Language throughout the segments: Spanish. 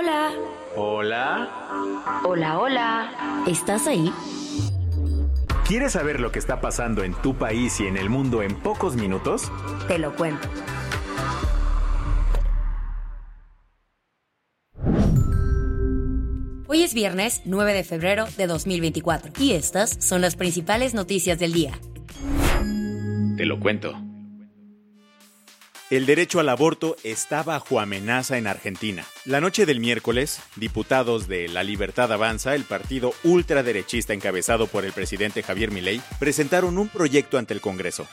Hola. Hola. Hola, hola. ¿Estás ahí? ¿Quieres saber lo que está pasando en tu país y en el mundo en pocos minutos? Te lo cuento. Hoy es viernes 9 de febrero de 2024 y estas son las principales noticias del día. Te lo cuento. El derecho al aborto está bajo amenaza en Argentina. La noche del miércoles, diputados de La Libertad Avanza, el partido ultraderechista encabezado por el presidente Javier Milei, presentaron un proyecto ante el Congreso.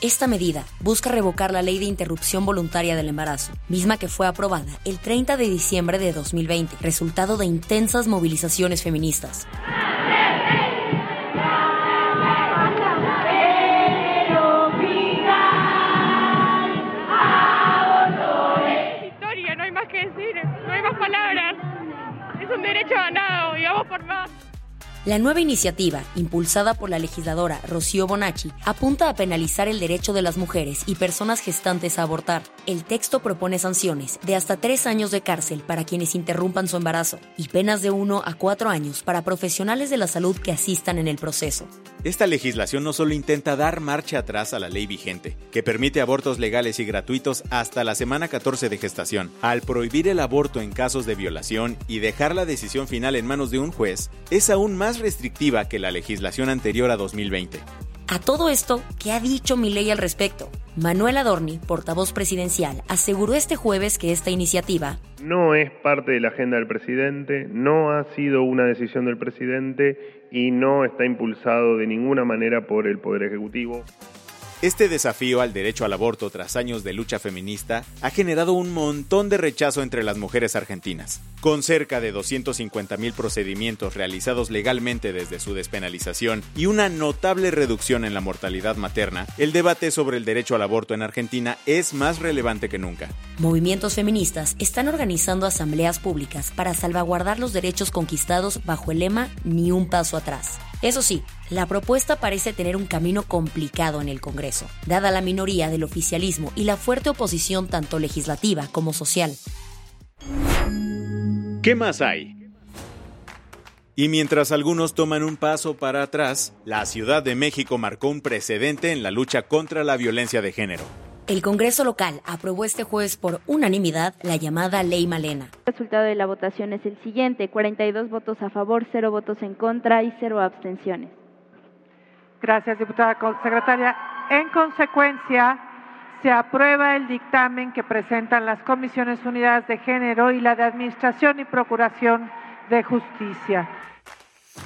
Esta medida busca revocar la ley de interrupción voluntaria del embarazo, misma que fue aprobada el 30 de diciembre de 2020, resultado de intensas movilizaciones feministas. La nueva iniciativa, impulsada por la legisladora Rocío Bonacci, apunta a penalizar el derecho de las mujeres y personas gestantes a abortar. El texto propone sanciones de hasta tres años de cárcel para quienes interrumpan su embarazo y penas de uno a cuatro años para profesionales de la salud que asistan en el proceso. Esta legislación no solo intenta dar marcha atrás a la ley vigente, que permite abortos legales y gratuitos hasta la semana 14 de gestación, al prohibir el aborto en casos de violación y dejar la decisión final en manos de un juez, es aún más restrictiva que la legislación anterior a 2020. A todo esto, ¿qué ha dicho Milei al respecto? Manuel Adorni, portavoz presidencial, aseguró este jueves que esta iniciativa no es parte de la agenda del presidente, no ha sido una decisión del presidente y no está impulsado de ninguna manera por el Poder Ejecutivo. Este desafío al derecho al aborto tras años de lucha feminista ha generado un montón de rechazo entre las mujeres argentinas. Con cerca de 250.000 procedimientos realizados legalmente desde su despenalización y una notable reducción en la mortalidad materna, el debate sobre el derecho al aborto en Argentina es más relevante que nunca. Movimientos feministas están organizando asambleas públicas para salvaguardar los derechos conquistados bajo el lema Ni un paso atrás. Eso sí, la propuesta parece tener un camino complicado en el Congreso, dada la minoría del oficialismo y la fuerte oposición tanto legislativa como social. ¿Qué más hay? Y mientras algunos toman un paso para atrás, la Ciudad de México marcó un precedente en la lucha contra la violencia de género. El Congreso local aprobó este jueves por unanimidad la llamada Ley Malena. El resultado de la votación es el siguiente, 42 votos a favor, 0 votos en contra y 0 abstenciones. Gracias, diputada secretaria. En consecuencia, se aprueba el dictamen que presentan las Comisiones Unidas de Género y la de Administración y Procuración de Justicia.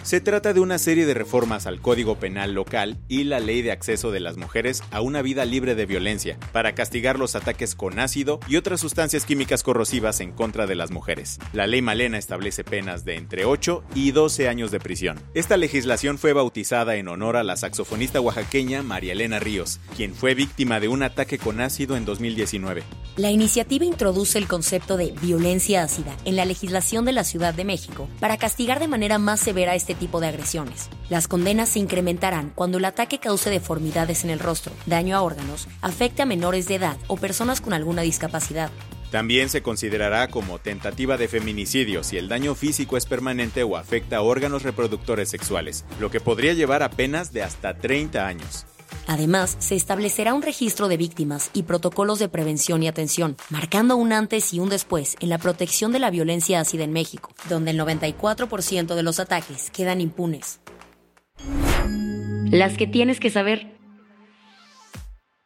Se trata de una serie de reformas al Código Penal local y la Ley de Acceso de las Mujeres a una vida libre de violencia, para castigar los ataques con ácido y otras sustancias químicas corrosivas en contra de las mujeres. La Ley Malena establece penas de entre 8 y 12 años de prisión. Esta legislación fue bautizada en honor a la saxofonista oaxaqueña María Elena Ríos, quien fue víctima de un ataque con ácido en 2019. La iniciativa introduce el concepto de violencia ácida en la legislación de la Ciudad de México para castigar de manera más severa este tipo de agresiones. Las condenas se incrementarán cuando el ataque cause deformidades en el rostro, daño a órganos, afecte a menores de edad o personas con alguna discapacidad. También se considerará como tentativa de feminicidio si el daño físico es permanente o afecta a órganos reproductores sexuales, lo que podría llevar a penas de hasta 30 años. Además, se establecerá un registro de víctimas y protocolos de prevención y atención, marcando un antes y un después en la protección de la violencia ácida en México, donde el 94% de los ataques quedan impunes. Las que tienes que saber.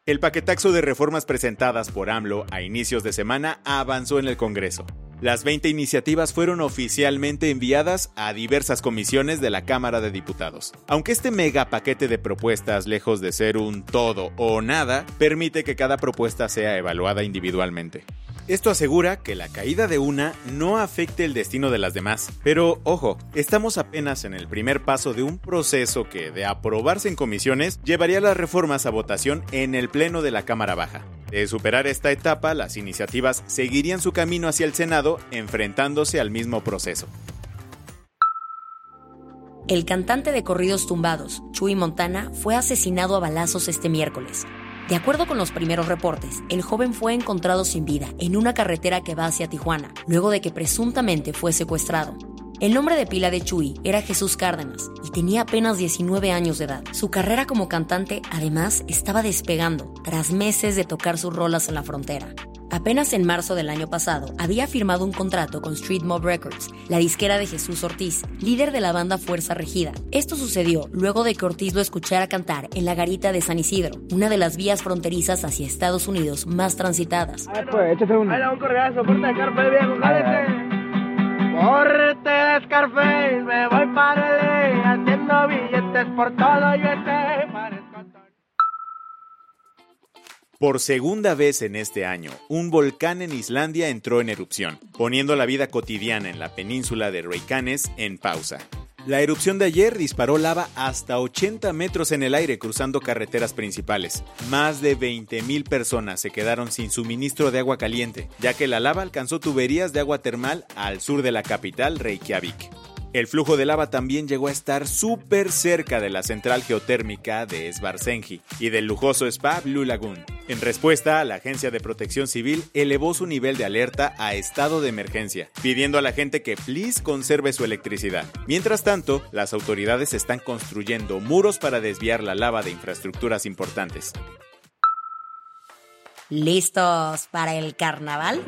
El paquetaxo de reformas presentadas por AMLO a inicios de semana avanzó en el Congreso. Las 20 iniciativas fueron oficialmente enviadas a diversas comisiones de la Cámara de Diputados. Aunque este mega paquete de propuestas, lejos de ser un todo o nada, permite que cada propuesta sea evaluada individualmente. Esto asegura que la caída de una no afecte el destino de las demás. Pero ojo, estamos apenas en el primer paso de un proceso que, de aprobarse en comisiones, llevaría las reformas a votación en el Pleno de la Cámara Baja. De superar esta etapa, las iniciativas seguirían su camino hacia el Senado enfrentándose al mismo proceso. El cantante de corridos tumbados, Chuy Montana, fue asesinado a balazos este miércoles. De acuerdo con los primeros reportes, el joven fue encontrado sin vida en una carretera que va hacia Tijuana, luego de que presuntamente fue secuestrado. El nombre de pila de Chuy era Jesús Cárdenas y tenía apenas 19 años de edad. Su carrera como cantante, además, estaba despegando tras meses de tocar sus rolas en la frontera. Apenas en marzo del año pasado, había firmado un contrato con Street Mob Records, la disquera de Jesús Ortiz, líder de la banda Fuerza Regida. Esto sucedió luego de que Ortiz lo escuchara cantar en la garita de San Isidro, una de las vías fronterizas hacia Estados Unidos más transitadas. Ay, pues, échate un... Ahí un correazo, viejo, me voy para el haciendo billetes por todo y este. Por segunda vez en este año, un volcán en Islandia entró en erupción, poniendo la vida cotidiana en la península de Reykjanes en pausa. La erupción de ayer disparó lava hasta 80 metros en el aire cruzando carreteras principales. Más de 20.000 personas se quedaron sin suministro de agua caliente, ya que la lava alcanzó tuberías de agua termal al sur de la capital, Reykjavik. El flujo de lava también llegó a estar súper cerca de la central geotérmica de Svartsengi y del lujoso spa Blue Lagoon. En respuesta, la Agencia de Protección Civil elevó su nivel de alerta a estado de emergencia, pidiendo a la gente que please conserve su electricidad. Mientras tanto, las autoridades están construyendo muros para desviar la lava de infraestructuras importantes. ¿Listos para el carnaval?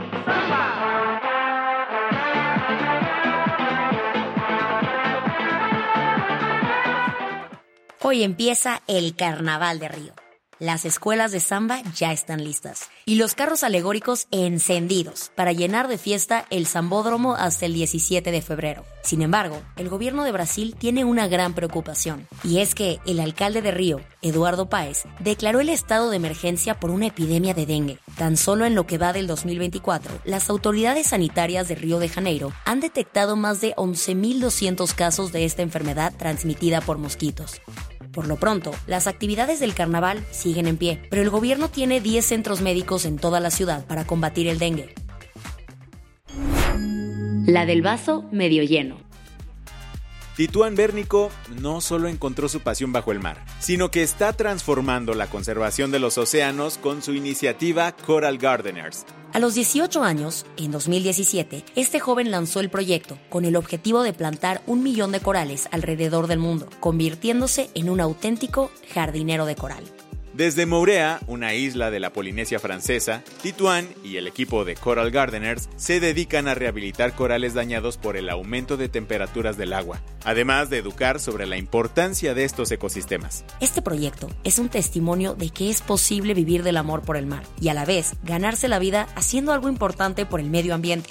Hoy empieza el Carnaval de Río. Las escuelas de samba ya están listas y los carros alegóricos encendidos para llenar de fiesta el Zambódromo hasta el 17 de febrero. Sin embargo, el gobierno de Brasil tiene una gran preocupación y es que el alcalde de Río, Eduardo Páez, declaró el estado de emergencia por una epidemia de dengue. Tan solo en lo que va del 2024, las autoridades sanitarias de Río de Janeiro han detectado más de 11.200 casos de esta enfermedad transmitida por mosquitos. Por lo pronto, las actividades del carnaval siguen en pie, pero el gobierno tiene 10 centros médicos en toda la ciudad para combatir el dengue. La del vaso medio lleno. Tituán Bérnico no solo encontró su pasión bajo el mar, sino que está transformando la conservación de los océanos con su iniciativa Coral Gardeners, los 18 años, en 2017, este joven lanzó el proyecto con el objetivo de plantar un millón de corales alrededor del mundo, convirtiéndose en un auténtico jardinero de coral. Desde Mourea, una isla de la Polinesia francesa, Tituán y el equipo de Coral Gardeners se dedican a rehabilitar corales dañados por el aumento de temperaturas del agua, además de educar sobre la importancia de estos ecosistemas. Este proyecto es un testimonio de que es posible vivir del amor por el mar y a la vez ganarse la vida haciendo algo importante por el medio ambiente.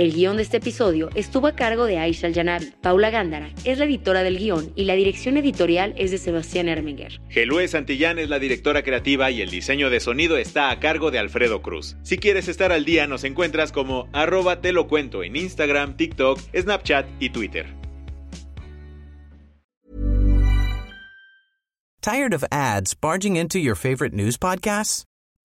El guion de este episodio estuvo a cargo de Aisha Yanabi. Paula Gándara es la editora del guion y la dirección editorial es de Sebastián Erminger. Gelue Santillán es la directora creativa y el diseño de sonido está a cargo de Alfredo Cruz. Si quieres estar al día, nos encuentras como arroba te lo cuento en Instagram, TikTok, Snapchat y Twitter. ¿Tired of ads barging into your favorite news podcasts?